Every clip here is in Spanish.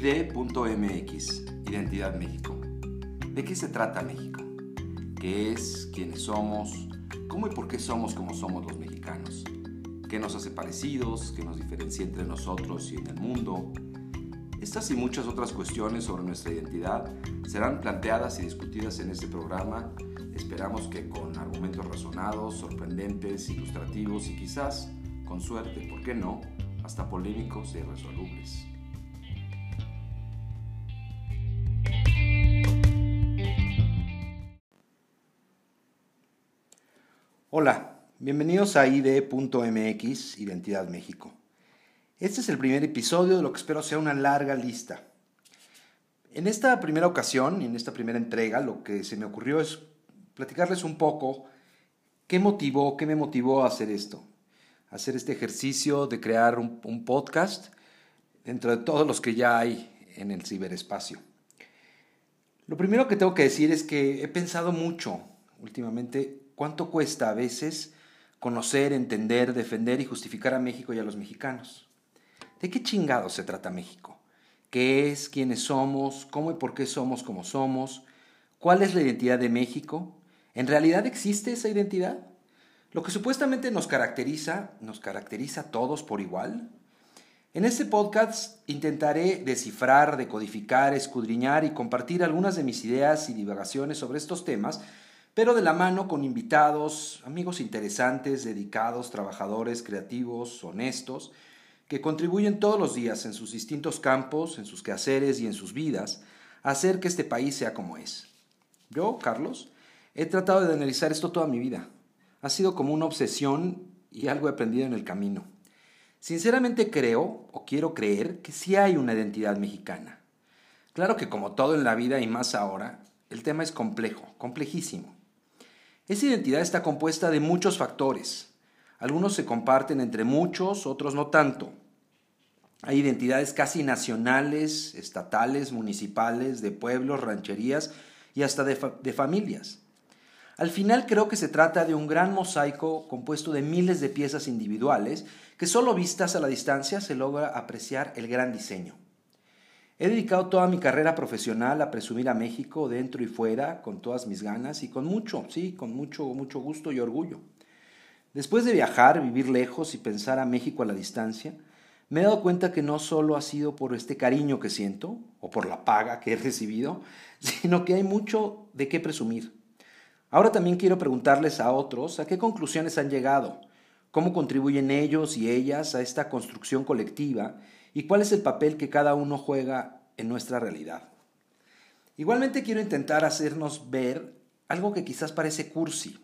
ID.mx, Identidad México. ¿De qué se trata México? ¿Qué es? ¿Quiénes somos? ¿Cómo y por qué somos como somos los mexicanos? ¿Qué nos hace parecidos? ¿Qué nos diferencia entre nosotros y en el mundo? Estas y muchas otras cuestiones sobre nuestra identidad serán planteadas y discutidas en este programa. Esperamos que con argumentos razonados, sorprendentes, ilustrativos y quizás, con suerte, ¿por qué no?, hasta polémicos e irresolubles. Hola, bienvenidos a ID.mx, Identidad México. Este es el primer episodio de lo que espero sea una larga lista. En esta primera ocasión, en esta primera entrega, lo que se me ocurrió es platicarles un poco qué motivó, qué me motivó a hacer esto, a hacer este ejercicio de crear un, un podcast dentro de todos los que ya hay en el ciberespacio. Lo primero que tengo que decir es que he pensado mucho últimamente ¿Cuánto cuesta a veces conocer, entender, defender y justificar a México y a los mexicanos? ¿De qué chingados se trata México? ¿Qué es? ¿Quiénes somos? ¿Cómo y por qué somos como somos? ¿Cuál es la identidad de México? ¿En realidad existe esa identidad? Lo que supuestamente nos caracteriza, ¿nos caracteriza a todos por igual? En este podcast intentaré descifrar, decodificar, escudriñar y compartir algunas de mis ideas y divagaciones sobre estos temas pero de la mano con invitados, amigos interesantes, dedicados, trabajadores, creativos, honestos, que contribuyen todos los días en sus distintos campos, en sus quehaceres y en sus vidas, a hacer que este país sea como es. Yo, Carlos, he tratado de analizar esto toda mi vida. Ha sido como una obsesión y algo he aprendido en el camino. Sinceramente creo, o quiero creer, que sí hay una identidad mexicana. Claro que como todo en la vida y más ahora, el tema es complejo, complejísimo. Esa identidad está compuesta de muchos factores. Algunos se comparten entre muchos, otros no tanto. Hay identidades casi nacionales, estatales, municipales, de pueblos, rancherías y hasta de, familias. Al final creo que se trata de un gran mosaico compuesto de miles de piezas individuales que solo vistas a la distancia se logra apreciar el gran diseño. He dedicado toda mi carrera profesional a presumir a México dentro y fuera con todas mis ganas y con mucho, sí, con mucho, mucho gusto y orgullo. Después de viajar, vivir lejos y pensar a México a la distancia, me he dado cuenta que no solo ha sido por este cariño que siento o por la paga que he recibido, sino que hay mucho de qué presumir. Ahora también quiero preguntarles a otros a qué conclusiones han llegado, cómo contribuyen ellos y ellas a esta construcción colectiva y cuál es el papel que cada uno juega en nuestra realidad. Igualmente quiero intentar hacernos ver algo que quizás parece cursi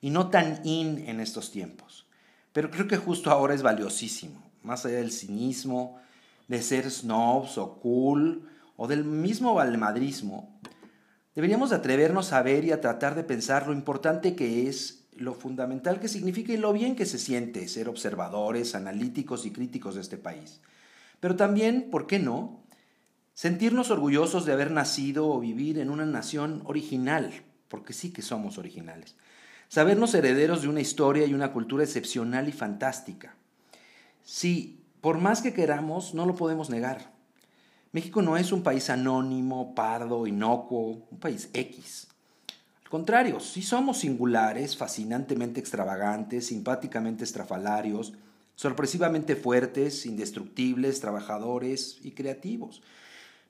y no tan in en estos tiempos, pero creo que justo ahora es valiosísimo, más allá del cinismo, de ser snobs o cool o del mismo valmadrismo, deberíamos atrevernos a ver y a tratar de pensar lo importante que es, lo fundamental que significa y lo bien que se siente ser observadores, analíticos y críticos de este país. Pero también, ¿por qué no? Sentirnos orgullosos de haber nacido o vivir en una nación original, porque sí que somos originales. Sabernos herederos de una historia y una cultura excepcional y fantástica. Sí, por más que queramos, no lo podemos negar. México no es un país anónimo, pardo, inocuo, un país X. Al contrario, sí somos singulares, fascinantemente extravagantes, simpáticamente estrafalarios, sorpresivamente fuertes, indestructibles, trabajadores y creativos.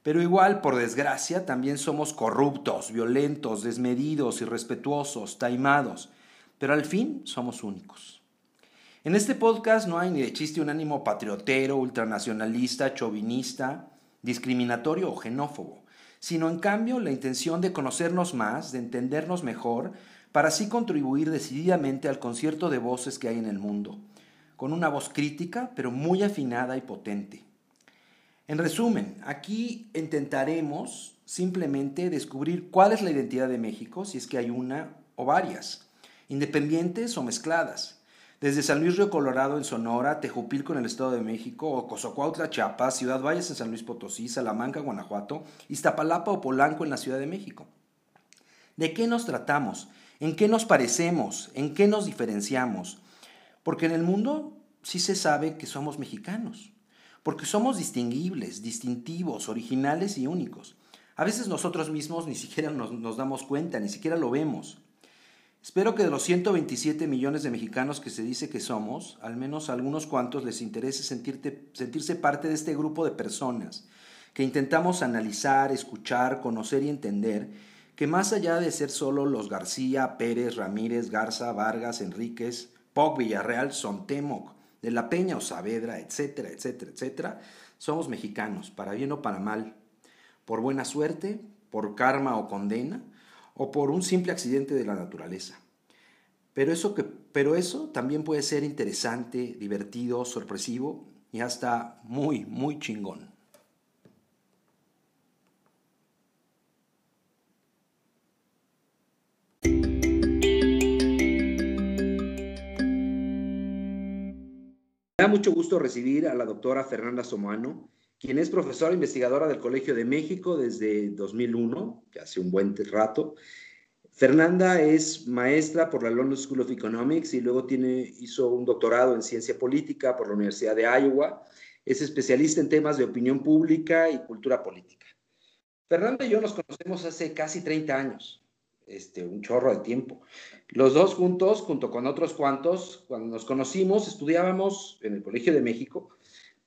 Pero igual, por desgracia, también somos corruptos, violentos, desmedidos, irrespetuosos, taimados, pero al fin somos únicos. En este podcast no hay ni de chiste un ánimo patriotero, ultranacionalista, chauvinista, discriminatorio o xenófobo, sino en cambio la intención de conocernos más, de entendernos mejor, para así contribuir decididamente al concierto de voces que hay en el mundo con una voz crítica, pero muy afinada y potente. En resumen, aquí intentaremos simplemente descubrir cuál es la identidad de México, si es que hay una o varias, independientes o mezcladas. Desde San Luis Río Colorado en Sonora, Tejupilco en el Estado de México, o Chiapas, Ciudad Valles en San Luis Potosí, Salamanca, Guanajuato, Iztapalapa o Polanco en la Ciudad de México. ¿De qué nos tratamos? ¿En qué nos parecemos? ¿En qué nos diferenciamos? Porque en el mundo sí se sabe que somos mexicanos. porque somos distinguibles, distintivos, originales y únicos. A veces nosotros mismos ni siquiera nos, damos cuenta, ni siquiera lo vemos. Espero que de los 127 millones de mexicanos que se dice que somos, al menos a algunos cuantos les interese sentirse parte de este grupo de personas que intentamos analizar, escuchar, conocer y entender que más allá de ser solo los García, Pérez, Ramírez, Garza, Vargas, Enríquez, Poc, Villarreal, Sontemoc, de la Peña o Saavedra, etcétera, etcétera, etcétera, somos mexicanos, para bien o para mal, por buena suerte, por karma o condena, o por un simple accidente de la naturaleza. Pero eso, que, pero eso también puede ser interesante, divertido, sorpresivo y hasta muy, muy chingón. Mucho gusto recibir a la doctora Fernanda Somano, quien es profesora investigadora del Colegio de México desde 2001, que hace un buen rato. Fernanda es maestra por la London School of Economics y luego hizo un doctorado en ciencia política por la Universidad de Iowa. Es especialista en temas de opinión pública y cultura política. Fernanda y yo nos conocemos hace casi 30 años, este, un chorro de tiempo. Los dos juntos, junto con otros cuantos, cuando nos conocimos, estudiábamos en el Colegio de México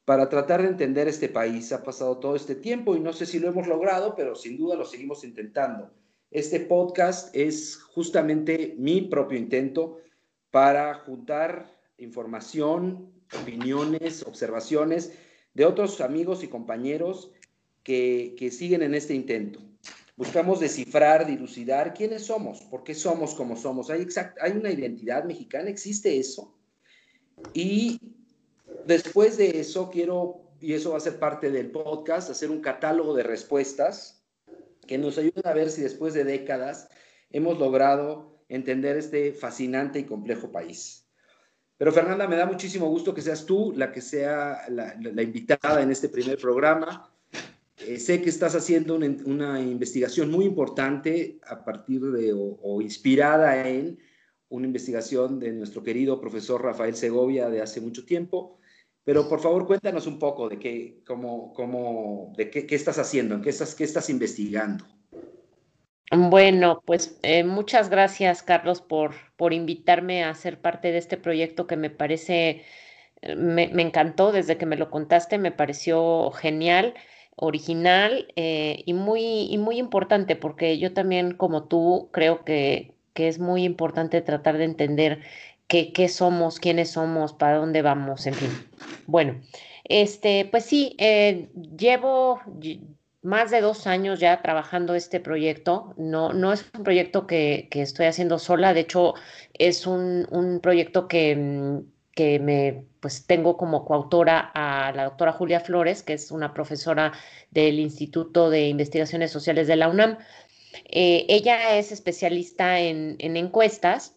para tratar de entender este país. Ha pasado todo este tiempo y no sé si lo hemos logrado, pero sin duda lo seguimos intentando. Este podcast es justamente mi propio intento para juntar información, opiniones, observaciones de otros amigos y compañeros que, que siguen en este intento. Buscamos descifrar, dilucidar quiénes somos, por qué somos como somos. ¿Hay, ¿Hay una identidad mexicana? ¿Existe eso? Y Después de eso, quiero, y eso va a ser parte del podcast, hacer un catálogo de respuestas que nos ayuden a ver si después de décadas hemos logrado entender este fascinante y complejo país. Pero Fernanda, me da muchísimo gusto que seas tú la que sea la, invitada en este primer programa. Eh, sé que estás haciendo una, investigación muy importante a partir de o inspirada en una investigación de nuestro querido profesor Rafael Segovia de hace mucho tiempo pero por favor, cuéntanos un poco de qué, cómo, cómo, de qué, qué estás haciendo, en qué estás, qué estás investigando. Bueno, pues eh, muchas gracias, Carlos, por, por invitarme a ser parte de este proyecto que me parece, eh, me, me encantó desde que me lo contaste, me pareció genial, original eh, y, muy, y muy importante, porque yo también, como tú, creo que, que es muy importante tratar de entender qué, somos, quiénes somos, para dónde vamos, en fin. Bueno, este, pues sí, eh, llevo más de dos años ya trabajando este proyecto. No, no es un proyecto que, estoy haciendo sola, de hecho es un, proyecto que, mm, que, me pues tengo como coautora a la doctora Julia Flores, que es una profesora del Instituto de Investigaciones Sociales de la UNAM. Eh, ella es especialista en, en encuestas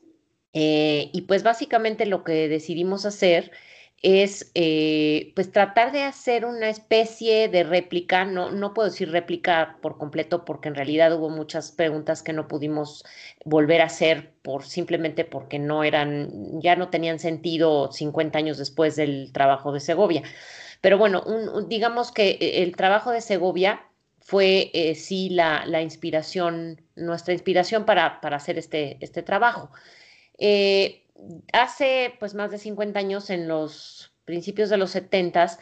eh, y pues básicamente lo que decidimos hacer es eh, pues tratar de hacer una especie de réplica, no, no puedo decir réplica por completo porque en realidad hubo muchas preguntas que no pudimos volver a hacer por simplemente porque no eran, ya no tenían sentido 50 años después del trabajo de Segovia. Pero bueno, digamos que eh, el trabajo de Segovia fue sí la, la, inspiración, nuestra inspiración para, para hacer este, este trabajo. Eh, hace pues más de 50 años, en los principios de los 70,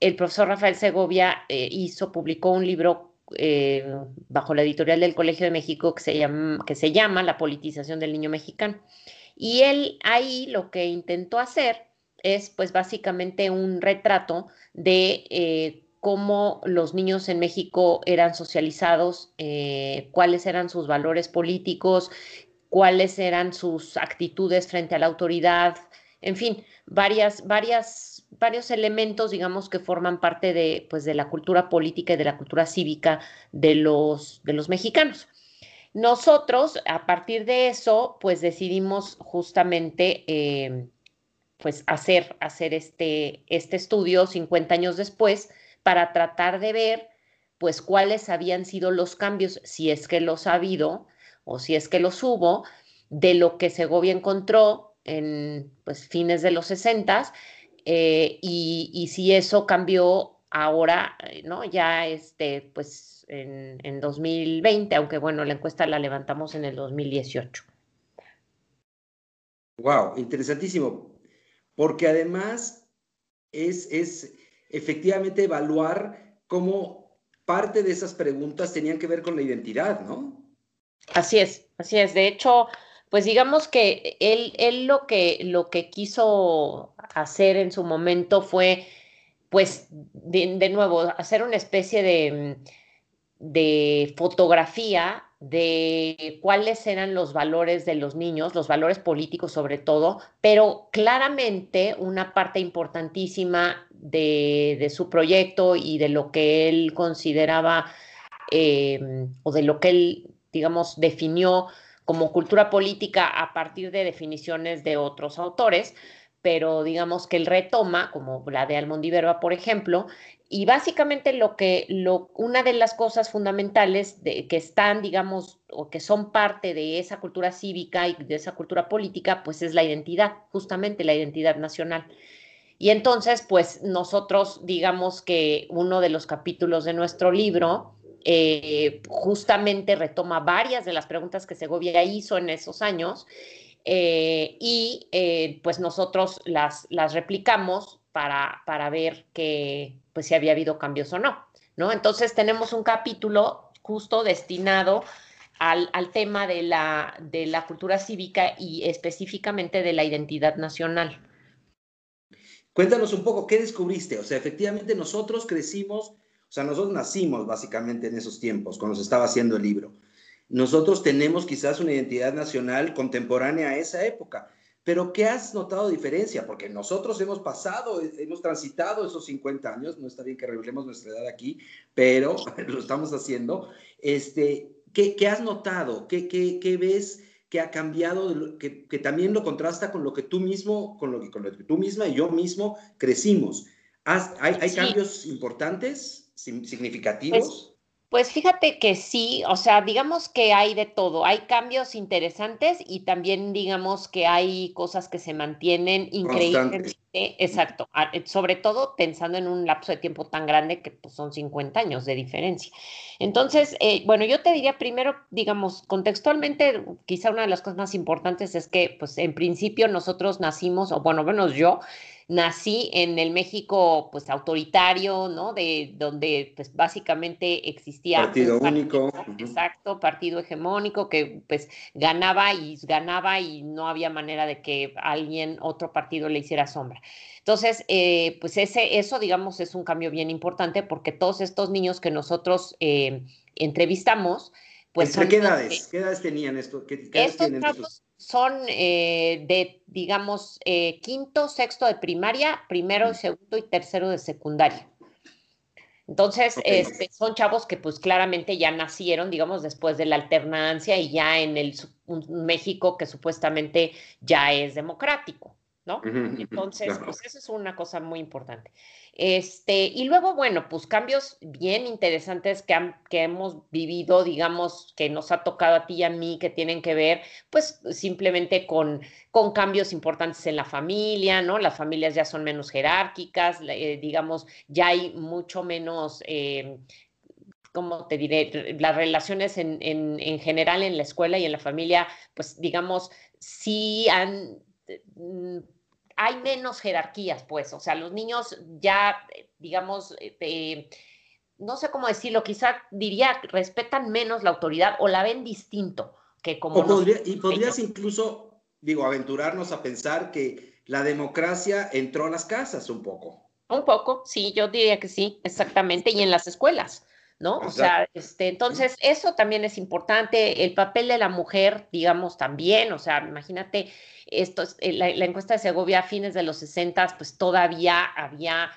el profesor Rafael Segovia eh, hizo, publicó un libro eh, bajo la editorial del Colegio de México que se, llama, que se llama La politización del niño mexicano. Y él ahí lo que intentó hacer es pues básicamente un retrato de cómo los niños en México eran socializados, cuáles eran sus valores políticos, cuáles eran sus actitudes frente a la autoridad, en fin, varias, varias, varios elementos, digamos, que forman parte de, pues, de la cultura política y de la cultura cívica de los, de los mexicanos. Nosotros, a partir de eso, pues decidimos justamente eh, pues hacer, hacer este, este estudio 50 años después para tratar de ver pues cuáles habían sido los cambios, si es que los ha habido, o si es que los hubo, de lo que Segovia encontró en pues, fines de los 60 eh, y, si eso cambió ahora, ¿no? Ya este, pues en, en 2020, aunque bueno, la encuesta la levantamos en el 2018. Wow, interesantísimo. Porque además es, es efectivamente evaluar cómo parte de esas preguntas tenían que ver con la identidad, ¿no? Así es, así es. De hecho, pues digamos que él, él lo que lo que quiso hacer en su momento fue, pues, de, nuevo, hacer una especie de, de fotografía de cuáles eran los valores de los niños, los valores políticos sobre todo, pero claramente una parte importantísima de, su proyecto y de lo que él consideraba em, o de lo que él, digamos, definió como cultura política a partir de definiciones de otros autores, pero digamos que él retoma, como la de Almondiverba, por ejemplo, y básicamente lo que, lo, una de las cosas fundamentales de, que están, digamos, o que son parte de esa cultura cívica y de esa cultura política, pues es la identidad, justamente la identidad nacional. Y entonces, pues nosotros, digamos que uno de los capítulos de nuestro libro eh, justamente retoma varias de las preguntas que Segovia hizo en esos años eh, y eh, pues nosotros las, las replicamos para, para ver que, pues, si había habido cambios o no, ¿no? Entonces tenemos un capítulo justo destinado al, al tema de la, de la cultura cívica y específicamente de la identidad nacional. Cuéntanos un poco, ¿qué descubriste? O sea, efectivamente nosotros crecimos, o sea, nosotros nacimos básicamente en esos tiempos, cuando se estaba haciendo el libro. Nosotros tenemos quizás una identidad nacional contemporánea a esa época, pero ¿qué has notado diferencia? Porque nosotros hemos pasado, hemos transitado esos 50 años, no está bien que revelemos nuestra edad aquí, pero lo estamos haciendo. Este, ¿qué, qué has notado? ¿Qué, qué, qué ves que ha cambiado, que, que, también lo contrasta con lo que tú mismo, con lo que, con lo que tú misma y yo mismo crecimos? ¿Hay, hay cambios importantes, significativos? Pues, pues fíjate que sí, o sea, digamos que hay de todo, hay cambios interesantes y también digamos que hay cosas que se mantienen increíblemente, exacto, sobre todo pensando en un lapso de tiempo tan grande que pues, son 50 años de diferencia. Entonces, eh, bueno, yo te diría primero, digamos, contextualmente, quizá una de las cosas más importantes es que, pues en principio nosotros nacimos, o bueno, menos yo, nací en el México pues autoritario, ¿no? De donde pues básicamente existía partido único, exacto, partido hegemónico que pues ganaba y ganaba y no había manera de que alguien otro partido le hiciera sombra. Entonces, eh, pues ese, eso, digamos, es un cambio bien importante porque todos estos niños que nosotros eh, entrevistamos, pues... ¿Entre qué edades? ¿Qué edades tenían esto? ¿Qué, estos son eh, de, digamos, eh, quinto, sexto de primaria, primero, segundo y tercero de secundaria. Entonces, este, son chavos que pues claramente ya nacieron, digamos, después de la alternancia y ya en el México que supuestamente ya es democrático, ¿no? Entonces, pues eso es una cosa muy importante. Este, y luego, bueno, pues cambios bien interesantes que, que hemos vivido, digamos, que nos ha tocado a ti y a mí, que tienen que ver, pues, simplemente con, con cambios importantes en la familia, ¿no? Las familias ya son menos jerárquicas, eh, digamos, ya hay mucho menos... Eh, ¿cómo te diré? Las relaciones en, en, en, general en la escuela y en la familia, pues digamos, sí han mm, hay menos jerarquías, pues, o sea, los niños ya, eh, digamos, eh, no sé cómo decirlo, quizá diría, respetan menos la autoridad o la ven distinto que como... y podrías incluso, digo, aventurarnos a pensar que la democracia entró a las casas un poco. Un poco, sí, yo diría que sí, exactamente, y en las escuelas. ¿No? O sea, este, entonces eso también es importante, el papel de la mujer, digamos, también, o sea, imagínate, esto, eh, la, la encuesta de Segovia a fines de los 60, pues todavía había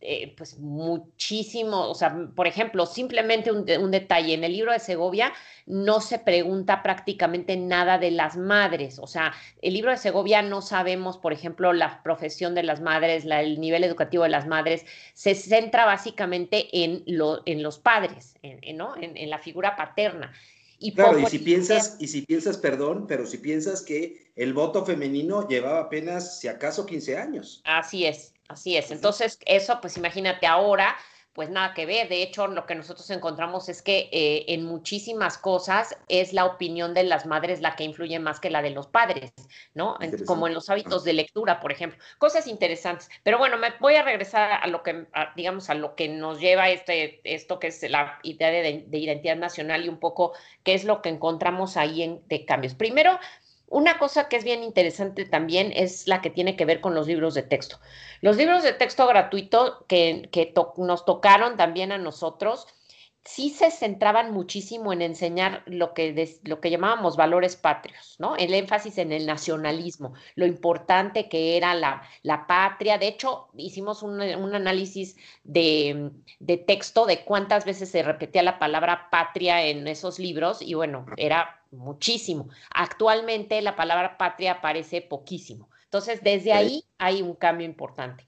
eh, pues muchísimo, o sea, por ejemplo, simplemente un, detalle, en el libro de Segovia no se pregunta prácticamente nada de las madres, o sea, el libro de Segovia no sabemos, por ejemplo, la profesión de las madres, el nivel educativo de las madres, se centra básicamente en, lo, en los padres, en, ¿no? en, la figura paterna. Y claro, y si piensas, y si piensas, perdón, pero si piensas que el voto femenino llevaba apenas, si acaso, 15 años. Así es, Así es. Entonces, eso, pues imagínate ahora, pues nada que ver. De hecho, lo que nosotros encontramos es que eh, en muchísimas cosas es la opinión de las madres la que influye más que la de los padres, ¿no? como en los hábitos de lectura, por ejemplo. Cosas interesantes. Pero bueno, me voy a regresar a lo que, digamos, a lo que nos lleva este, esto que es la idea de, de identidad nacional y un poco qué es lo que encontramos ahí en, de cambios. Primero, una cosa que es bien interesante también es la que tiene que ver con los libros de texto. Los libros de texto gratuito que, nos tocaron también a nosotros, sí se centraban muchísimo en enseñar lo que, lo que llamábamos valores patrios, ¿no? El énfasis en el nacionalismo, lo importante que era la, la patria. De hecho, hicimos un, análisis de, de, texto de cuántas veces se repetía la palabra patria en esos libros y bueno, era muchísimo. Actualmente la palabra patria aparece poquísimo. Entonces, desde ahí hay un cambio importante.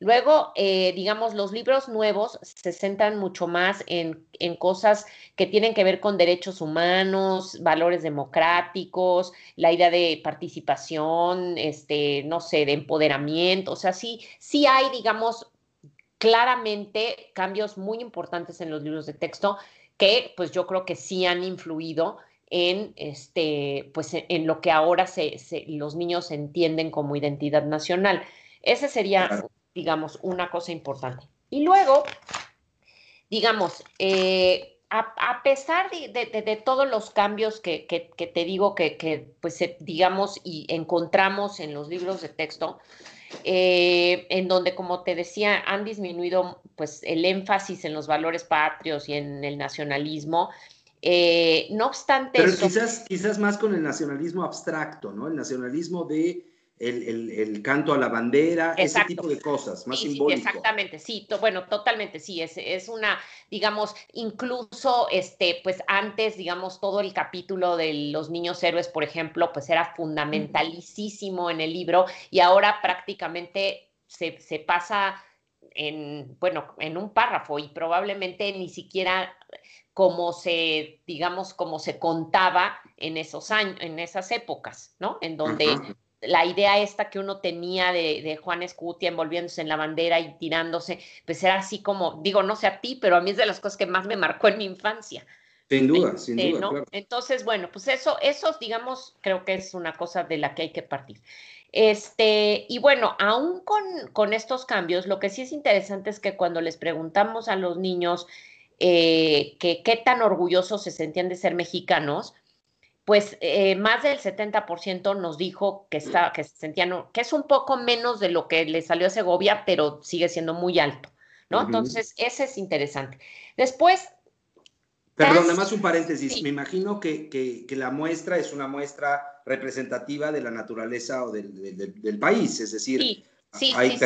Luego, eh, digamos, los libros nuevos se centran mucho más en, en, cosas que tienen que ver con derechos humanos, valores democráticos, la idea de participación, este, no sé, de empoderamiento. O sea, sí, sí hay, digamos, claramente cambios muy importantes en los libros de texto que, pues yo creo que sí han influido en, este, pues, en lo que ahora se, los niños entienden como identidad nacional. Ese sería digamos, una cosa importante. Y luego, digamos, eh, a, pesar de, todos los cambios que, te digo que, pues, digamos, y encontramos en los libros de texto, eh, en donde, como te decía, han disminuido pues, el énfasis en los valores patrios y en el nacionalismo. Eh, no obstante... Pero quizás, quizás más con el nacionalismo abstracto, ¿no? El nacionalismo de el, canto a la bandera, ese tipo de cosas, más simbólico. exactamente, sí, bueno, totalmente, sí, es, es una, digamos, incluso, este, pues antes, digamos, todo el capítulo de los niños héroes, por ejemplo, pues era fundamentalísimo en el libro y ahora prácticamente se, se pasa en, bueno, en un párrafo y probablemente ni siquiera como se, digamos, como se contaba en esos años, en esas épocas, ¿no? En donde la idea esta que uno tenía de, Juan Escutia envolviéndose en la bandera y tirándose, pues era así como, digo, no sé a ti, pero a mí es de las cosas que más me marcó en mi infancia. Sin duda, sin este, duda. Entonces, bueno, pues eso, eso, digamos, creo que es una cosa de la que hay que partir. Este, y bueno, aún con, con estos cambios, lo que sí es interesante es que cuando les preguntamos a los niños eh, que qué tan orgullosos se sentían de ser mexicanos, pues eh, más del 70% nos dijo que, está, que se sentían, que es un poco menos de lo que le salió a Segovia, pero sigue siendo muy alto, ¿no? Entonces, ese es interesante. Después... Perdón, nada más un paréntesis. Me imagino que, que, la muestra es una muestra representativa de la naturaleza o del, del, país, es decir, sí, sí, hay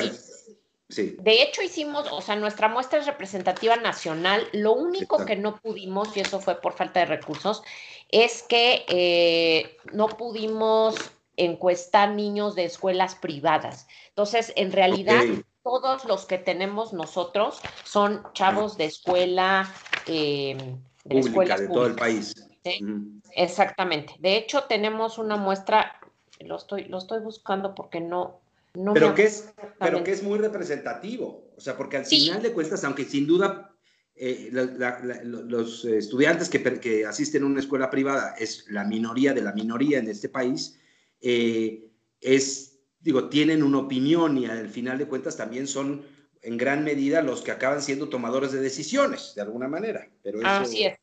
sí, De hecho, hicimos, o sea, nuestra muestra es representativa nacional. Lo único que no pudimos, y eso fue por falta de recursos, es que eh, no pudimos encuestar niños de escuelas privadas. Entonces, en realidad, todos los que tenemos nosotros son chavos de escuela, eh, de Pública, de todo el país. Exactamente. De hecho, tenemos una muestra, lo estoy, lo estoy buscando porque no, no pero que es pero que es muy representativo o sea porque al final de cuentas aunque sin duda eh, los estudiantes que, asisten a una escuela privada es la minoría de la minoría en este país, eh, es, digo, tienen una opinión y al final de cuentas también son en gran medida los que acaban siendo tomadores de decisiones, de alguna manera. Pero Así es.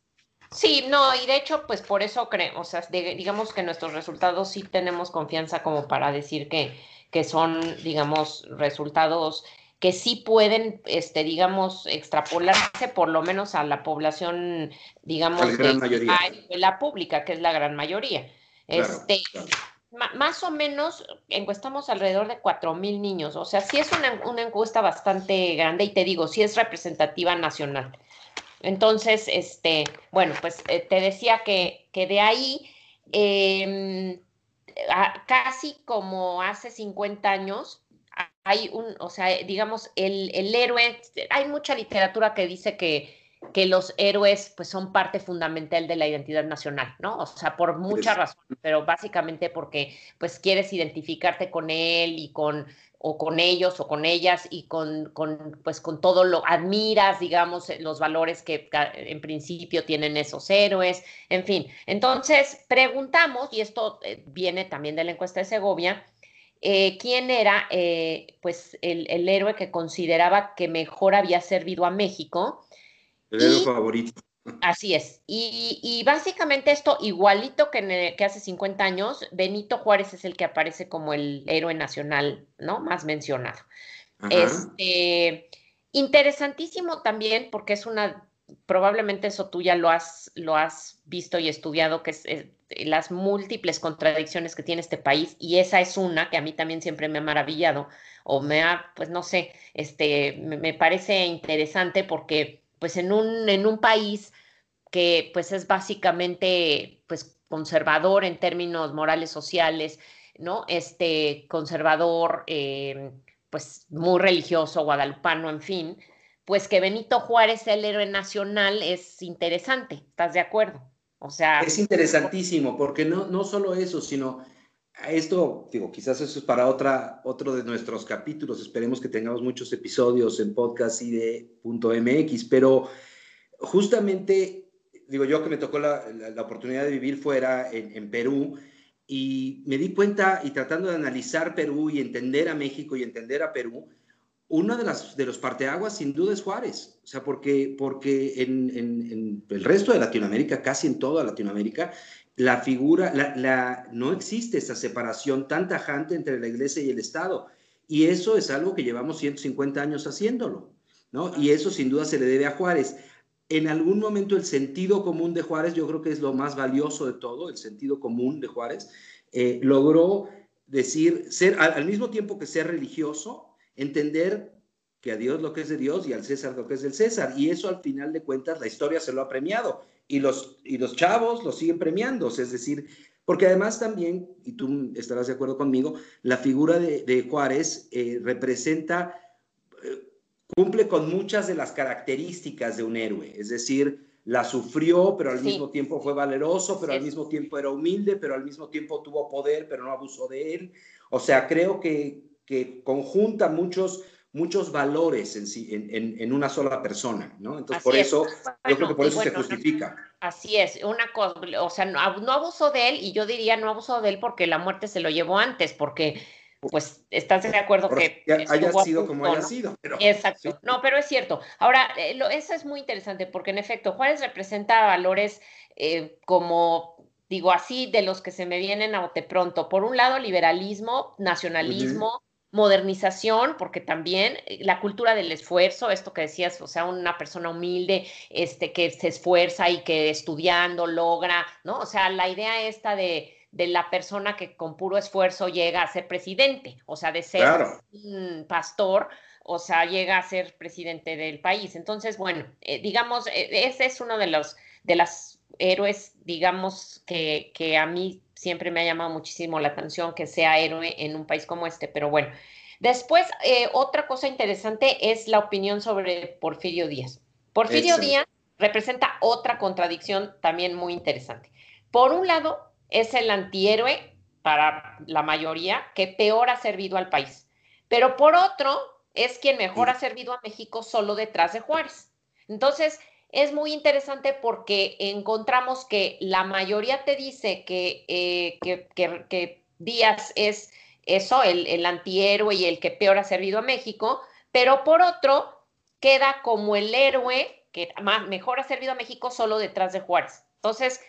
Sí, no, y de hecho, pues por eso creo, o sea, digamos que nuestros resultados sí tenemos confianza como para decir que, que son, digamos, resultados que sí pueden, este, digamos, extrapolarse por lo menos a la población, digamos, de, la pública, que es la gran mayoría. este, Más o menos encuestamos alrededor de cuatro mil niños, o sea, sí es una, encuesta bastante grande y te digo, sí es representativa nacional. Entonces, este, bueno, pues eh, te decía que, que de ahí, em, casi como hace 50 años, hay un, o sea, digamos, el, héroe, hay mucha literatura que dice que, que los héroes pues son parte fundamental de la identidad nacional, ¿no? O sea, por muchas razones, pero básicamente porque pues quieres identificarte con él y con o con ellos o con ellas y con, con, pues con todo lo admiras, digamos, los valores que en principio tienen esos héroes, en fin. Entonces, preguntamos, y esto eh, viene también de la encuesta de Segovia, eh, quién era eh, pues el, el, héroe que consideraba que mejor había servido a México. El héroe favorito. Así es. Y, básicamente esto, igualito que, que, hace 50 años, Benito Juárez es el que aparece como el héroe nacional, ¿no? Más mencionado. Este, interesantísimo también, porque es una, probablemente eso tú ya lo has, lo has visto y estudiado, que es, las múltiples contradicciones que tiene este país, y esa es una que a mí también siempre me ha maravillado, o me ha, pues no sé, este, me parece interesante porque pues en un, en un país que pues es básicamente pues conservador en términos morales sociales, ¿no? Este conservador, eh, pues muy religioso, guadalupano, en fin, pues que Benito Juárez el héroe nacional es interesante, ¿estás de acuerdo? O sea... Es interesantísimo, porque no, no solo eso, sino esto, digo, quizás eso es para otra, otro de nuestros capítulos. Esperemos que tengamos muchos episodios en podcast y de .mx, pero justamente, digo, yo que me tocó la, la, oportunidad de vivir fuera en, en, Perú y me di cuenta y tratando de analizar Perú y entender a México y entender a Perú, uno de, las, de los parteaguas sin duda es Juárez, o sea, porque, porque en, en, en, el resto de Latinoamérica, casi en toda Latinoamérica, la figura, la, no existe esa separación tan tajante entre la iglesia y el Estado. Y eso es algo que llevamos 150 años haciéndolo, ¿no? Y eso sin duda se le debe a Juárez. En algún momento el sentido común de Juárez, yo creo que es lo más valioso de todo, el sentido común de Juárez, eh, logró decir, ser al, mismo tiempo que ser religioso, entender que a Dios lo que es de Dios y al César lo que es del César. Y eso al final de cuentas la historia se lo ha premiado y los, y los chavos lo siguen premiando, es decir, porque además también, y tú estarás de acuerdo conmigo, la figura de, Juárez eh, representa, eh, cumple con muchas de las características de un héroe, es decir, la sufrió, pero al mismo tiempo fue valeroso, pero al mismo tiempo era humilde, pero al mismo tiempo tuvo poder, pero no abusó de él. O sea, creo que, que conjunta muchos muchos valores en, sí, en, en, una sola persona, ¿no? Entonces, por eso, yo creo que por eso se justifica. Así es, una cosa, o sea, no, no, abusó de él, y yo diría no abusó de él porque la muerte se lo llevó antes, porque, pues, estás de acuerdo que... haya sido como haya sido, pero... Exacto, no, pero es cierto. Ahora, eh, lo, eso es muy interesante, porque en efecto, Juárez representa valores eh, como digo así, de los que se me vienen a bote pronto. Por un lado, liberalismo, nacionalismo, modernización, porque también eh, la cultura del esfuerzo, esto que decías, o sea, una persona humilde, este, que se esfuerza y que estudiando logra, ¿no? O sea, la idea esta de, de la persona que con puro esfuerzo llega a ser presidente, o sea, de ser un pastor, o sea, llega a ser presidente del país. Entonces, bueno, eh, digamos, eh, ese es uno de los, de las héroes, digamos, que, que a mí siempre me ha llamado muchísimo la atención que sea héroe en un país como este, pero bueno. Después, eh, otra cosa interesante es la opinión sobre Porfirio Díaz. Porfirio Díaz representa otra contradicción también muy interesante. Por un lado, es el antihéroe para la mayoría que peor ha servido al país, pero por otro, es quien mejor ha servido a México solo detrás de Juárez. Entonces, es muy interesante porque encontramos que la mayoría te dice que, eh, que, Díaz es eso, el, el, antihéroe y el que peor ha servido a México, pero por otro, queda como el héroe que más, mejor ha servido a México solo detrás de Juárez. Entonces,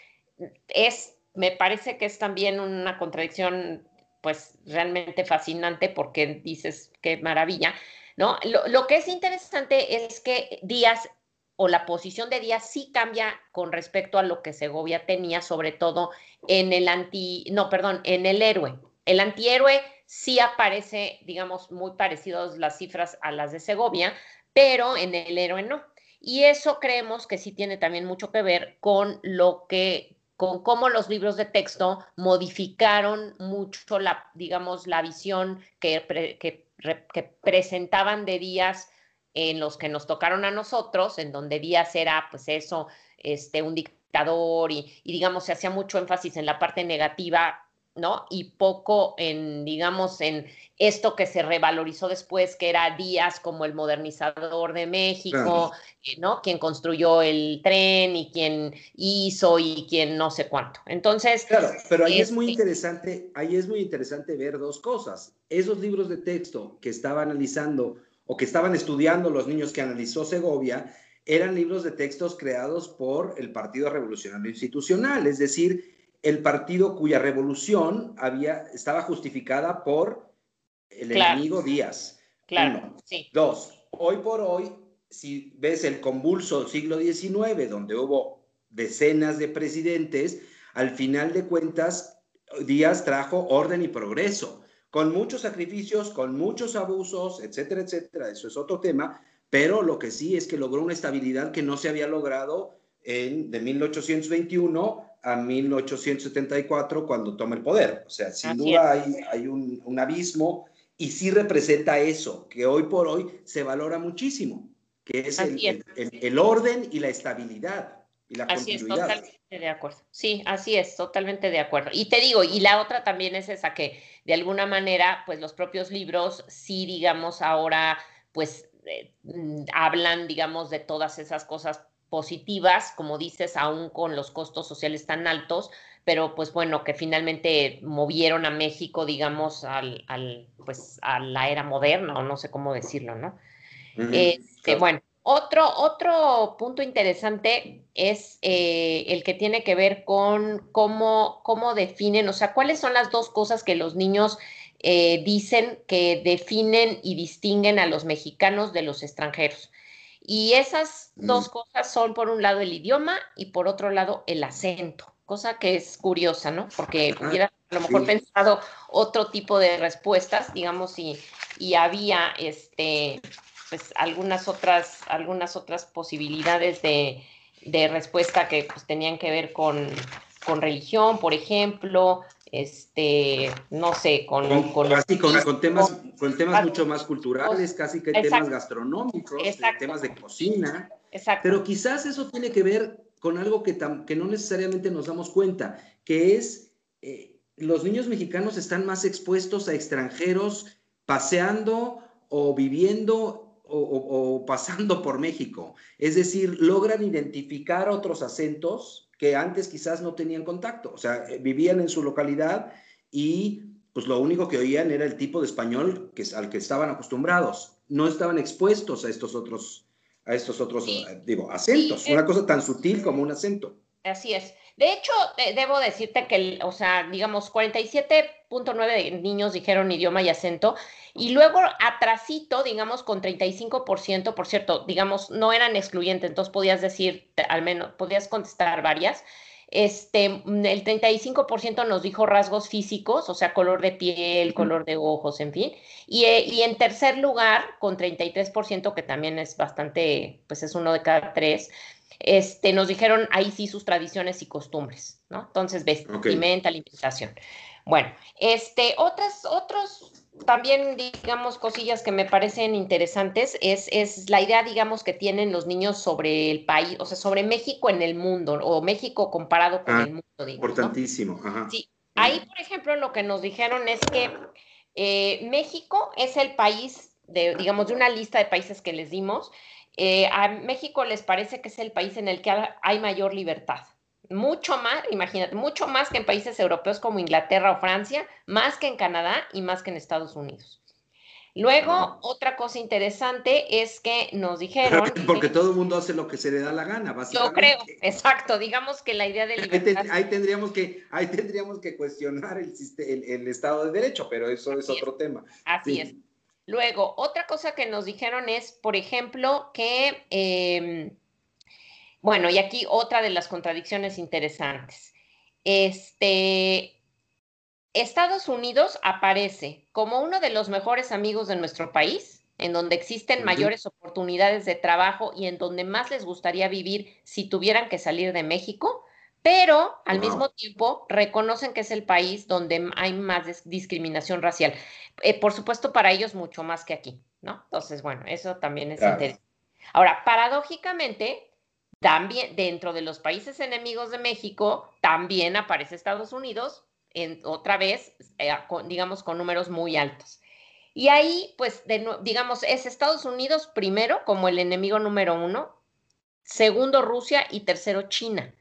es, me parece que es también una contradicción, pues realmente fascinante porque dices qué maravilla, ¿no? Lo, lo que es interesante es que Díaz o la posición de Díaz sí cambia con respecto a lo que Segovia tenía, sobre todo en el anti, no, perdón, en el héroe. El antihéroe sí aparece, digamos, muy parecidos las cifras a las de Segovia, pero en el héroe no. Y eso creemos que sí tiene también mucho que ver con lo que, con cómo los libros de texto modificaron mucho la, digamos, la visión que, que, que presentaban de Díaz en los que nos tocaron a nosotros, en donde Díaz era, pues eso, este, un dictador y, y digamos, se hacía mucho énfasis en la parte negativa ¿no? Y poco en, digamos, en esto que se revalorizó después, que era Díaz como el modernizador de México, eh, ¿no? Quien construyó el tren y quien hizo y quien no sé cuánto. Entonces. Claro, pero ahí es muy este interesante, ahí es muy interesante ver dos cosas. Esos libros de texto que estaba analizando o que estaban estudiando los niños que analizó Segovia, eran libros de textos creados por el Partido Revolucionario Institucional, es decir, el partido cuya revolución había, estaba justificada por el enemigo Díaz. Claro, sí. Dos, hoy por hoy, si ves el convulso siglo XIX, donde hubo decenas de presidentes, al final de cuentas, Díaz trajo orden y progreso, con muchos sacrificios, con muchos abusos, etcétera, etcétera. Eso es otro tema, pero lo que sí es que logró una estabilidad que no se había logrado en, de 1821 a 1874 cuando toma el poder. O sea, sin duda hay, hay un, un, abismo y sí representa eso, que hoy por hoy se valora muchísimo, que es el, el, orden y la estabilidad y la así es, totalmente de acuerdo. Sí, así es, totalmente de acuerdo. Y te digo, y la otra también es esa que de alguna manera, pues los propios libros sí, digamos, ahora, pues eh, mm, hablan, digamos, de todas esas cosas positivas, como dices, aún con los costos sociales tan altos, pero pues bueno, que finalmente movieron a México, digamos, al, al pues a la era moderna, o no sé cómo decirlo, ¿no? Este, bueno, otro, otro punto interesante es eh, el que tiene que ver con cómo, cómo definen, o sea, cuáles son las dos cosas que los niños eh, dicen que definen y distinguen a los mexicanos de los extranjeros. Y esas dos cosas son, por un lado, el idioma y por otro lado, el acento, cosa que es curiosa, ¿no? Porque hubiera a lo mejor pensado otro tipo de respuestas, digamos, y, y había este, pues, algunas, otras, algunas otras posibilidades de, de respuesta que pues, tenían que ver con, con religión, por ejemplo, este, no sé, con, con, con, temas, con temas mucho más culturales, casi que temas gastronómicos, temas de cocina. Pero quizás eso tiene que ver con algo que, que no necesariamente nos damos cuenta, que es eh, los niños mexicanos están más expuestos a extranjeros paseando o viviendo o, o, pasando por México. Es decir, logran identificar otros acentos que antes quizás no tenían contacto, o sea, eh, vivían en su localidad y pues lo único que oían era el tipo de español que, al que estaban acostumbrados, no estaban expuestos a estos otros, a estos otros, eh, digo, acentos, una cosa tan sutil como un acento. Así es. De hecho, debo decirte que, o sea, digamos, 47.9 niños dijeron idioma y acento, y luego atrasito, digamos, con 35%, por cierto, digamos, no eran excluyentes, entonces podías decir, al menos, podías contestar varias. Este, el 35% nos dijo rasgos físicos, o sea, color de piel, color de ojos, en fin. Y, eh, y en tercer lugar, con 33%, que también es bastante, pues es uno de cada tres, este, nos dijeron ahí sí sus tradiciones y costumbres, ¿no? Entonces, vestimenta, alimentación. Bueno, este, otras, otros también, digamos, cosillas que me parecen interesantes es, es la idea, digamos, que tienen los niños sobre el país, o sea, sobre México en el mundo, o México comparado con ah, el mundo. Digamos, importantísimo. Ajá. Sí, ahí, por ejemplo, lo que nos dijeron es que eh, México es el país, de, digamos, de una lista de países que les dimos, eh, a México les parece que es el país en el que hay mayor libertad. Mucho más, imagínate, mucho más que en países europeos como Inglaterra o Francia, más que en Canadá y más que en Estados Unidos. Luego, otra cosa interesante es que nos dijeron... Porque todo el mundo hace lo que se le da la gana, básicamente. Yo creo, exacto. Digamos que la idea de libertad... Ahí, tendríamos, que, ahí tendríamos que cuestionar el, el, Estado de Derecho, pero eso es otro tema. Así es. Luego, otra cosa que nos dijeron es, por ejemplo, que, em, bueno, y aquí otra de las contradicciones interesantes. Este, Estados Unidos aparece como uno de los mejores amigos de nuestro país, en donde existen mayores oportunidades de trabajo y en donde más les gustaría vivir si tuvieran que salir de México, pero al mismo tiempo reconocen que es el país donde hay más discriminación racial. Eh, por supuesto, para ellos mucho más que aquí, ¿no? Entonces, bueno, eso también es interesante. Ahora, paradójicamente, también dentro de los países enemigos de México, también aparece Estados Unidos, en, otra vez, eh, digamos, con números muy altos. Y ahí, pues, digamos, es Estados Unidos primero como el enemigo número uno, segundo Rusia y tercero China.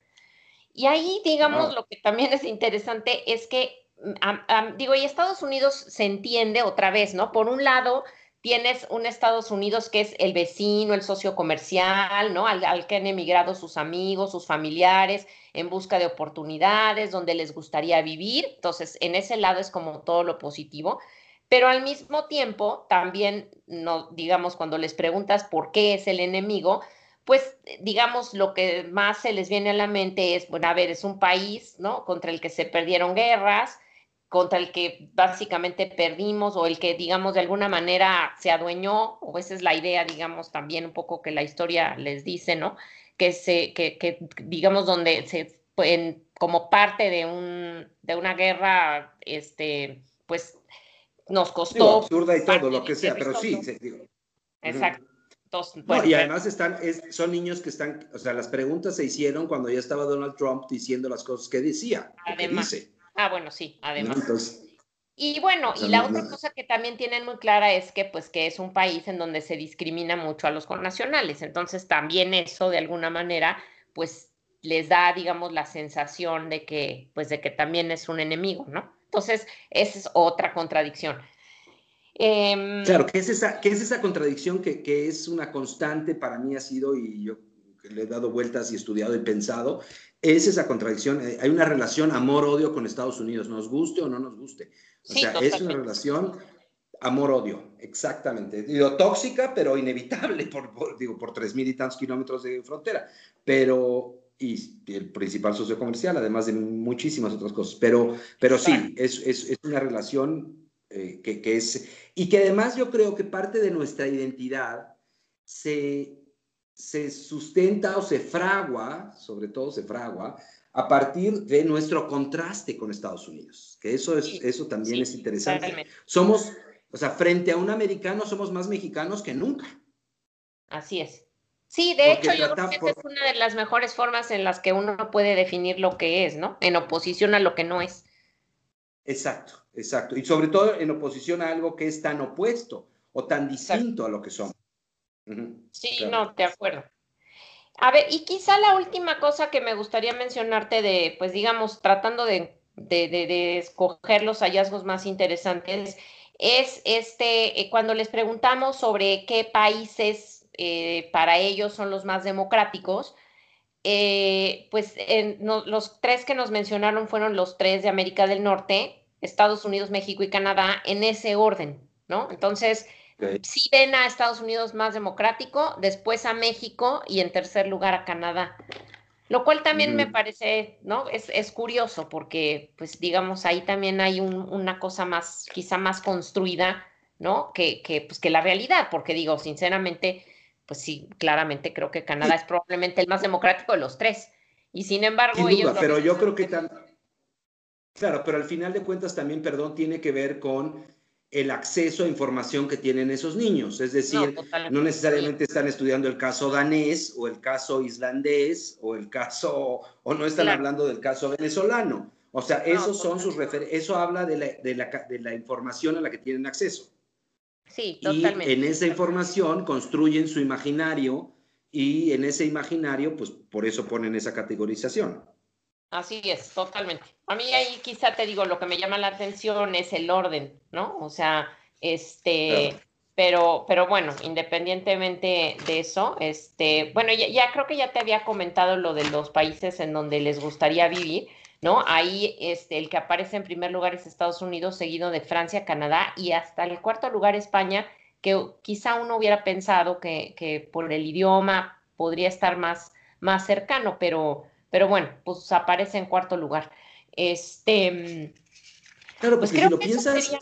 Y ahí, digamos, lo que también es interesante es que, mm, digo, y Estados Unidos se entiende otra vez, ¿no? Por un lado, tienes un Estados Unidos que es el vecino, el socio comercial, ¿no? Al, que han emigrado sus amigos, sus familiares, en busca de oportunidades, donde les gustaría vivir. Entonces, en ese lado es como todo lo positivo. Pero al mismo tiempo, también, no, digamos, cuando les preguntas por qué es el enemigo, pues digamos lo que más se les viene a la mente es, bueno, a ver, es un país, ¿no? Contra el que se perdieron guerras, contra el que básicamente perdimos o el que, digamos, de alguna manera se adueñó, o esa es la idea, digamos, también un poco que la historia les dice, ¿no? Que, se, que, que digamos, donde se, como parte de, un, de una guerra, este, pues nos costó. absurda y todo, lo que sea, pero sí, digo. Exacto. Y además están, son niños que están, o sea, las preguntas se hicieron cuando ya estaba Donald Trump diciendo las cosas que decía. Además, dice. Ah, bueno, sí, además. y bueno, y la otra cosa que también tienen muy clara es que pues que es un país en donde se discrimina mucho a los connacionales. Entonces también eso de alguna manera pues les da, digamos, la sensación de que pues de que también es un enemigo, ¿no? Entonces, esa es otra contradicción. Em, claro, ¿qué es esa, qué es esa contradicción que, que, es una constante para mí ha sido, y yo le he dado vueltas y estudiado y pensado, es esa contradicción. Eh, hay una relación amor-odio con Estados Unidos, nos guste o no nos guste. O sea, es una relación amor-odio, exactamente. Digo, tóxica, pero inevitable por, digo, por tres mil y tantos kilómetros de frontera. Pero, y el principal socio comercial, además de muchísimas otras cosas. Pero, pero sí, es, es, es una relación eh, que, que es... Y que además yo creo que parte de nuestra identidad se se sustenta o se fragua, sobre todo se fragua, a partir de nuestro contraste con Estados Unidos, que eso, es, eso también es interesante. Somos, o sea, frente a un americano somos más mexicanos que nunca. Así es. Sí, de hecho, yo creo que es una de las mejores formas en las que uno puede definir lo que es, ¿no? En oposición a lo que no es. Exacto, exacto. Y sobre todo en oposición a algo que es tan opuesto o tan distinto a lo que somos. Sí, no, de acuerdo. A ver, y quizá la última cosa que me gustaría mencionarte de, pues digamos, tratando de, escoger los hallazgos más interesantes, es este, eh, cuando les preguntamos sobre qué países eh, para ellos son los más democráticos, eh, pues los tres que nos mencionaron fueron los tres de América del Norte, Estados Unidos, México y Canadá, en ese orden, ¿no? Entonces, Sí ven a Estados Unidos más democrático, después a México y en tercer lugar a Canadá. Lo cual también me parece, ¿no? Es, es, curioso porque, pues, digamos, ahí también hay una cosa más, quizá más construida, ¿no? Que, que, pues, que la realidad, porque digo, sinceramente, pues sí, claramente creo que Canadá es probablemente el más democrático de los tres. Y sin embargo, ellos... pero yo creo que tan... Claro, pero al final de cuentas también, perdón, tiene que ver con el acceso a información que tienen esos niños. Es decir, no, necesariamente están estudiando el caso danés o el caso islandés o el caso, o no están hablando del caso venezolano. O sea, esos son sus eso habla de la, de, la, de la, información a la que tienen acceso. Sí, totalmente. Y en esa información construyen su imaginario y en ese imaginario, pues por eso ponen esa categorización. Así es, totalmente. A mí ahí quizá te digo, lo que me llama la atención es el orden, ¿no? O sea, este, pero, pero bueno, independientemente de eso, este, bueno, ya, creo que ya te había comentado lo de los países en donde les gustaría vivir, ¿no? Ahí este, el que aparece en primer lugar es Estados Unidos, seguido de Francia, Canadá y hasta el cuarto lugar España, que quizá uno hubiera pensado que, que por el idioma podría estar más, más cercano, pero pero bueno, pues aparece en cuarto lugar. Este. Claro, pues si lo piensas.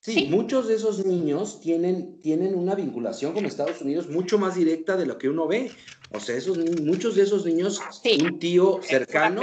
Sí, muchos de esos niños tienen, tienen una vinculación con Estados Unidos mucho más directa de lo que uno ve. O sea, esos, muchos de esos niños, un tío cercano,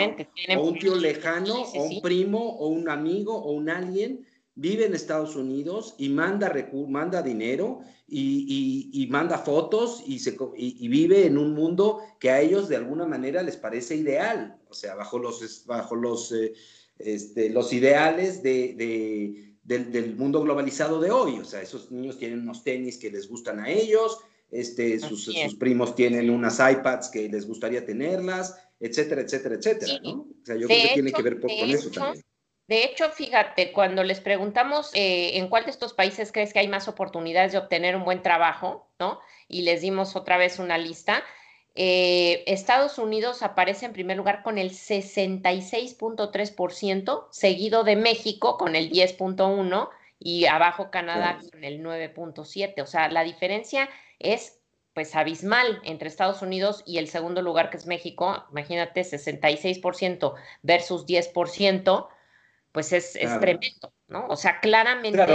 o un tío lejano, o un primo, o un amigo, o un alguien, vive en Estados Unidos y manda, manda dinero y, manda fotos y, se, y, vive en un mundo que a ellos de alguna manera les parece ideal, o sea, bajo los, bajo los, eh, este, los ideales de, del, mundo globalizado de hoy. O sea, esos niños tienen unos tenis que les gustan a ellos, este, sus, sus primos tienen unas iPads que les gustaría tenerlas, etcétera, etcétera, etcétera, ¿no? O sea, yo creo que tiene que ver con eso también. De hecho, fíjate, cuando les preguntamos eh, en cuál de estos países crees que hay más oportunidades de obtener un buen trabajo, ¿no? Y les dimos otra vez una lista, eh, Estados Unidos aparece en primer lugar con el 66.3%, seguido de México con el 10.1% y abajo Canadá con el 9.7%. O sea, la diferencia es pues abismal entre Estados Unidos y el segundo lugar que es México. Imagínate, 66% versus 10% pues es, tremendo, ¿no? O sea, claramente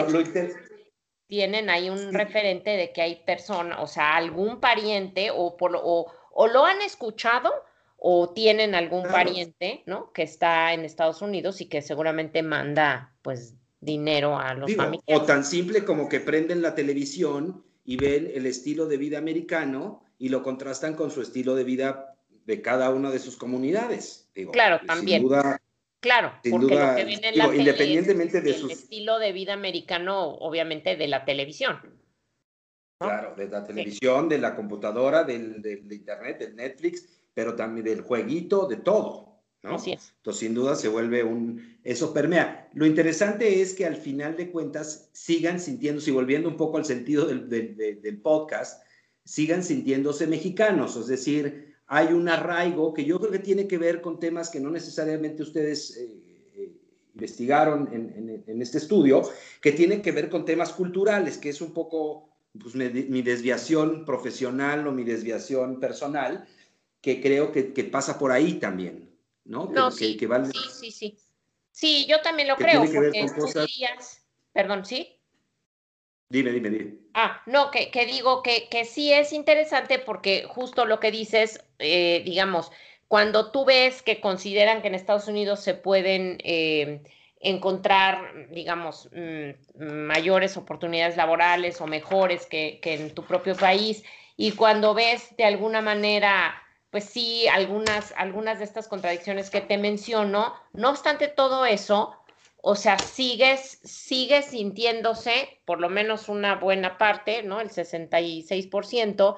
tienen ahí un referente de que hay personas, o sea, algún pariente o, por, o, o lo han escuchado o tienen algún pariente, ¿no? Que está en Estados Unidos y que seguramente manda, pues, dinero a los familiares. O tan simple como que prenden la televisión y ven el estilo de vida americano y lo contrastan con su estilo de vida de cada una de sus comunidades. claro, también. Claro, porque lo que viene en la independientemente de el estilo de vida americano, obviamente, de la televisión. Claro, de la televisión, de la computadora, del, internet, del Netflix, pero también del jueguito, de todo. ¿no? Así es. Entonces, sin duda se vuelve un... Eso permea. Lo interesante es que al final de cuentas sigan sintiéndose, y volviendo un poco al sentido del, del podcast, sigan sintiéndose mexicanos, es decir, hay un arraigo que yo creo que tiene que ver con temas que no necesariamente ustedes eh, eh, investigaron en, este estudio, que tienen que ver con temas culturales, que es un poco pues, mi, desviación profesional o mi desviación personal, que creo que, pasa por ahí también, ¿no? no sí, sí, sí, sí. Sí, yo también lo creo, porque cosas... Perdón, ¿sí? Dime, dime, dime. Ah, no, que, digo que, que, sí es interesante porque justo lo que dices, eh, digamos, cuando tú ves que consideran que en Estados Unidos se pueden eh, encontrar, digamos, mm, mayores oportunidades laborales o mejores que, que en tu propio país, y cuando ves de alguna manera pues sí, algunas, algunas de estas contradicciones que te menciono. No obstante todo eso, o sea, sigues, sigues sintiéndose, por lo menos una buena parte, ¿no? El 66%,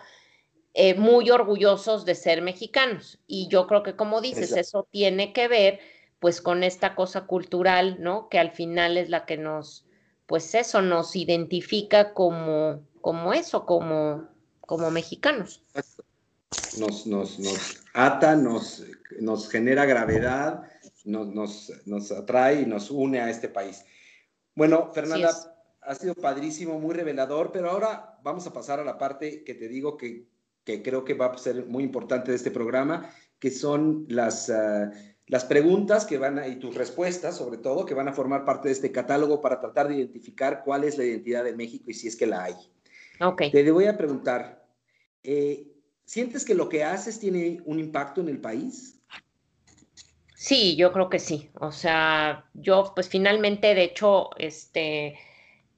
eh, muy orgullosos de ser mexicanos. Y yo creo que, como dices, eso tiene que ver, pues, con esta cosa cultural, ¿no? Que al final es la que nos, pues, eso, nos identifica como, como eso, como, como mexicanos. Nos, nos, nos ata, nos, nos genera gravedad nos, nos, atrae y nos une a este país. Bueno, Fernanda, ha sido padrísimo, muy revelador, pero ahora vamos a pasar a la parte que te digo que, que creo que va a ser muy importante de este programa, que son las, ah, las preguntas que van a, y tus respuestas, sobre todo, que van a formar parte de este catálogo para tratar de identificar cuál es la identidad de México y si es que la hay. Okay. Te voy a preguntar, eh, ¿sientes que lo que haces tiene un impacto en el país? Sí, yo creo que sí. O sea, yo pues finalmente, de hecho, este,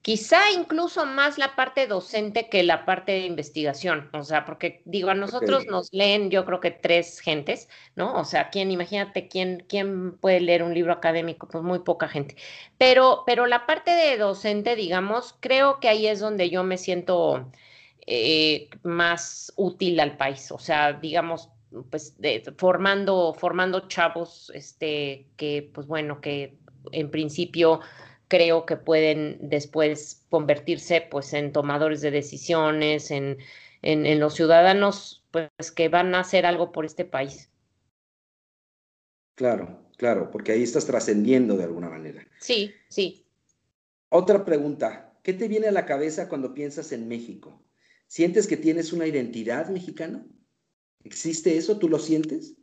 quizá incluso más la parte docente que la parte de investigación. O sea, porque digo, a nosotros nos leen, yo creo que tres gentes, ¿no? O sea, ¿quién, imagínate, quién, quién puede leer un libro académico? Pues muy poca gente. Pero, pero la parte de docente, digamos, creo que ahí es donde yo me siento eh, más útil al país. O sea, digamos, pues formando, formando chavos, este, que pues bueno, que en principio creo que pueden después convertirse pues en tomadores de decisiones, en, en, los ciudadanos pues que van a hacer algo por este país. Claro, claro, porque ahí estás trascendiendo de alguna manera. Sí, sí. Otra pregunta, ¿qué te viene a la cabeza cuando piensas en México? ¿Sientes que tienes una identidad mexicana? ¿Existe eso? ¿Tú lo sientes?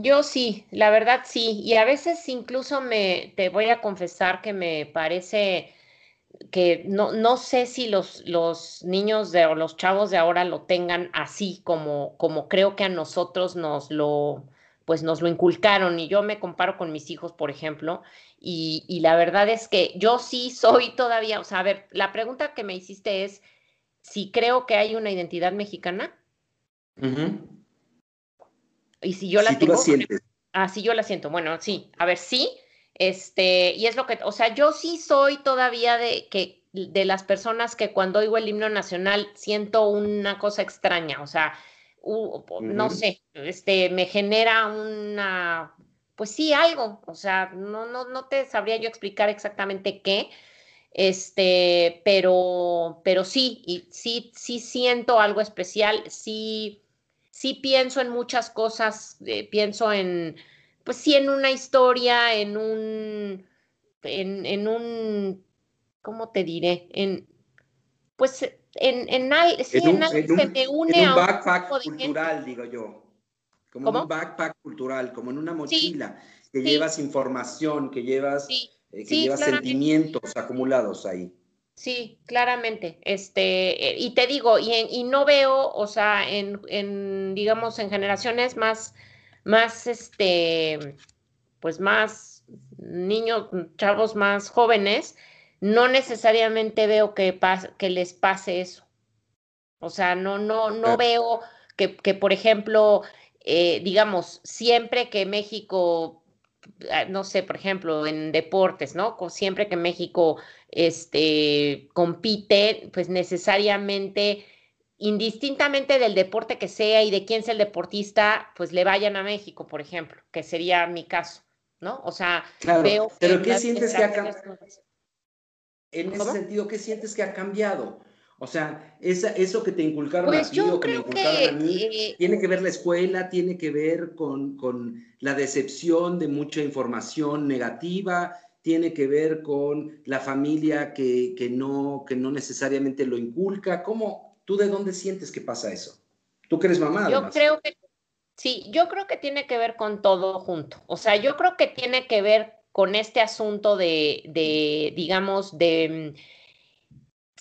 Yo sí, la verdad sí. Y a veces incluso me, te voy a confesar que me parece que no, no sé si los, los niños de, o los chavos de ahora lo tengan así como, como creo que a nosotros nos lo, pues nos lo inculcaron y yo me comparo con mis hijos, por ejemplo, y, la verdad es que yo sí soy todavía, o sea, a ver, la pregunta que me hiciste es si creo que hay una identidad mexicana. Y si yo la tengo. Ah, sí, yo la siento. Bueno, sí. A ver, sí. Este, y es lo que, o sea, yo sí soy todavía de que de las personas que cuando oigo el himno nacional siento una cosa extraña, o sea, no sé, este, me genera una, pues sí, algo, o sea, no, no, no te sabría yo explicar exactamente qué, este, pero, pero sí, y sí, sí siento algo especial, sí, sí pienso en muchas cosas, eh, pienso en, pues sí, en una historia, en un, en, en un, ¿cómo te diré? En, pues en, en, sí, en, algo que me une en un backpack cultural, digo yo. Como un backpack cultural, como en una mochila, que llevas información, que llevas, eh, que llevas sentimientos acumulados ahí. Sí, claramente. Este, eh, y te digo, y, y no veo, o sea, en, en, digamos, en generaciones más, más, este, pues más niños, chavos más jóvenes, no necesariamente veo que, que les pase eso. O sea, no, no, no veo que, que, por ejemplo, eh, digamos, siempre que México, no sé, por ejemplo, en deportes, ¿no? Siempre que México este, compite, pues necesariamente, indistintamente del deporte que sea y de quién sea el deportista, pues le vayan a México, por ejemplo, que sería mi caso, ¿no? O sea, veo... Pero ¿qué sientes que acá? En ese sentido, ¿qué sientes que ha cambiado? O sea, esa, eso que te inculcaron pues a ti o que me inculcaron a mí, eh, tiene que ver la escuela, tiene que ver con, con, la decepción de mucha información negativa, tiene que ver con la familia que, que, no, que no necesariamente lo inculca. ¿Cómo, tú de dónde sientes que pasa eso? Tú que eres mamá. Yo creo que, sí, yo creo que tiene que ver con todo junto. O sea, yo creo que tiene que ver con este asunto de, de digamos, de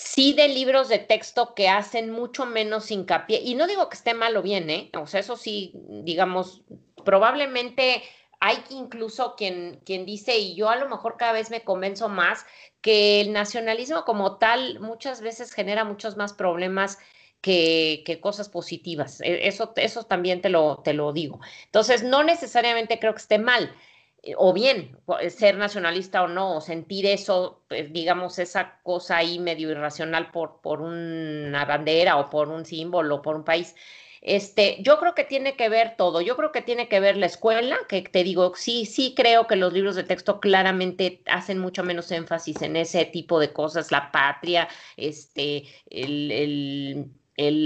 sí de libros de texto que hacen mucho menos hincapié, y no digo que esté mal o bien, ¿eh? O sea, eso sí, digamos, probablemente hay incluso quien, quien dice, y yo a lo mejor cada vez me convenzo más, que el nacionalismo como tal muchas veces genera muchos más problemas que, que, cosas positivas. E, eso, eso también te lo, te lo digo. Entonces, no necesariamente creo que esté mal. Eh, o bien ser nacionalista o no, o sentir eso, pues, digamos, esa cosa ahí medio irracional por, por una bandera o por un símbolo o por un país. Este, yo creo que tiene que ver todo. Yo creo que tiene que ver la escuela, que te digo, sí, sí creo que los libros de texto claramente hacen mucho menos énfasis en ese tipo de cosas, la patria, este, el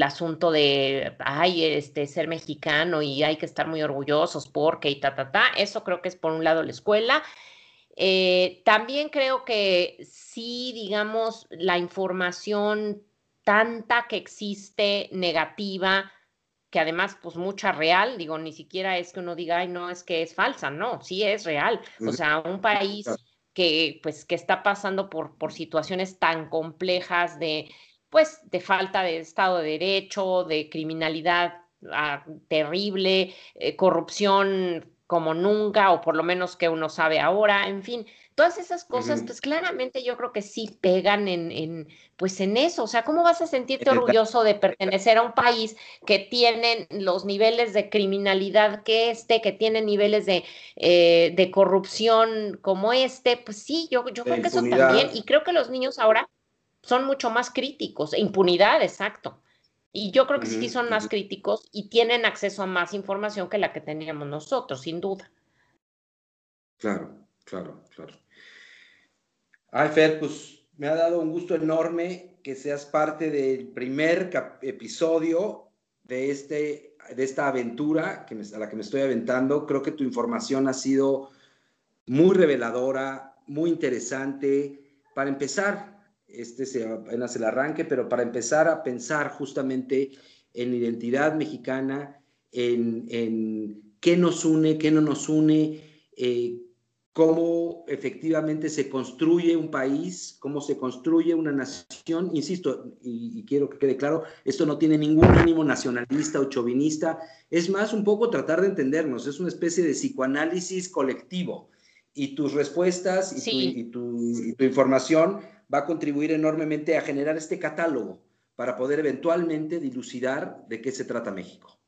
asunto de, ay, este, ser mexicano y hay que estar muy orgullosos porque y ta, ta, ta. Eso creo que es por un lado la escuela. Eh, también creo que sí, digamos, la información tanta que existe negativa, que además, pues mucha real, digo, ni siquiera es que uno diga, ay, no, es que es falsa, no, sí es real. O sea, un país que, pues, que está pasando por, por situaciones tan complejas de pues de falta de Estado de Derecho, de criminalidad ah, terrible, eh, corrupción como nunca, o por lo menos que uno sabe ahora, en fin, todas esas cosas, pues claramente yo creo que sí pegan en, en, pues en eso, o sea, ¿cómo vas a sentirte orgulloso de pertenecer a un país que tiene los niveles de criminalidad que este, que tiene niveles de, eh, de corrupción como este? Pues sí, yo, yo creo que eso también, y creo que los niños ahora son mucho más críticos, e impunidad, exacto. Y yo creo que sí son más críticos y tienen acceso a más información que la que teníamos nosotros, sin duda. Claro, claro, claro. Ay, Fer, pues me ha dado un gusto enorme que seas parte del primer episodio de, este, de esta aventura que a la que me estoy aventando. Creo que tu información ha sido muy reveladora, muy interesante. Para empezar, este se, apenas el arranque, pero para empezar a pensar justamente en identidad mexicana, en, qué nos une, qué no nos une, eh, cómo efectivamente se construye un país, cómo se construye una nación. Insisto, y, quiero que quede claro, esto no tiene ningún ánimo nacionalista o chauvinista, es más un poco tratar de entendernos, es una especie de psicoanálisis colectivo. Y tus respuestas y, tu, información va a contribuir enormemente a generar este catálogo para poder eventualmente dilucidar de qué se trata México.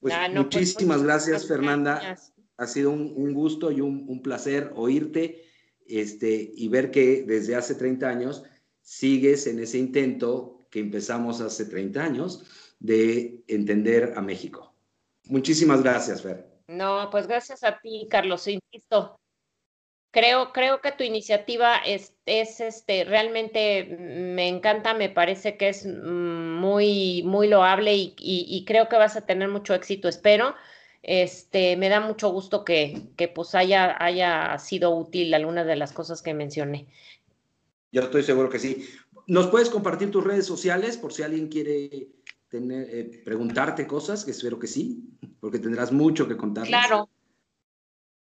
Pues, ah, pues muchísimas gracias, Fernanda ha sido un, gusto y un, placer oírte este, y ver que desde hace 30 años sigues en ese intento que empezamos hace 30 años de entender a México. Muchísimas gracias, Fer. No, pues gracias a ti, Carlos. Insisto, creo, creo que tu iniciativa es, es este, realmente me encanta, me parece que es muy, muy loable y, y creo que vas a tener mucho éxito, espero. Este, me da mucho gusto que, que pues haya, haya sido útil alguna de las cosas que mencioné. Yo estoy seguro que sí. ¿Nos puedes compartir tus redes sociales por si alguien quiere tener, eh, preguntarte cosas? Que espero que sí, porque tendrás mucho que contar. Claro.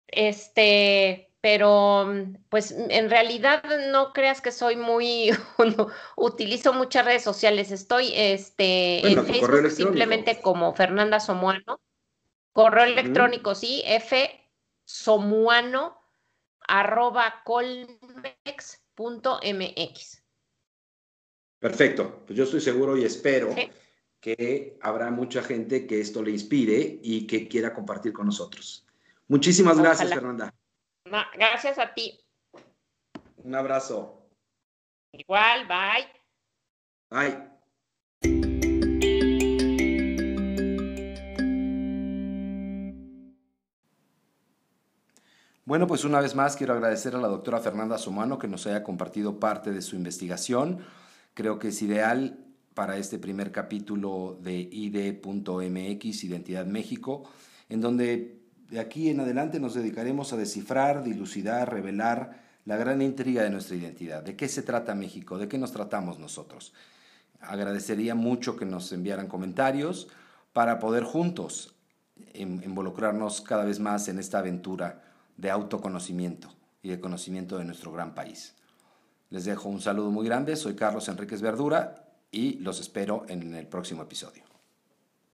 Este, pero pues en realidad no creas que soy muy, utilizo muchas redes sociales. Estoy este, en Facebook simplemente como Fernanda Somuano. Correo electrónico, sí, f somuano arroba colmex.mx. Perfecto, pues yo estoy seguro y espero que habrá mucha gente que esto le inspire y que quiera compartir con nosotros. Muchísimas gracias, Fernanda. Gracias a ti. Un abrazo. Igual, bye. Bye. Bueno, pues una vez más quiero agradecer a la doctora Fernanda Somano que nos haya compartido parte de su investigación. Creo que es ideal para este primer capítulo de ID.mx, Identidad México, en donde de aquí en adelante nos dedicaremos a descifrar, dilucidar, revelar la gran intriga de nuestra identidad. ¿De qué se trata México? ¿De qué nos tratamos nosotros? Agradecería mucho que nos enviaran comentarios para poder juntos involucrarnos cada vez más en esta aventura de autoconocimiento y de conocimiento de nuestro gran país. Les dejo un saludo muy grande, soy Carlos Enríquez Verdura y los espero en el próximo episodio.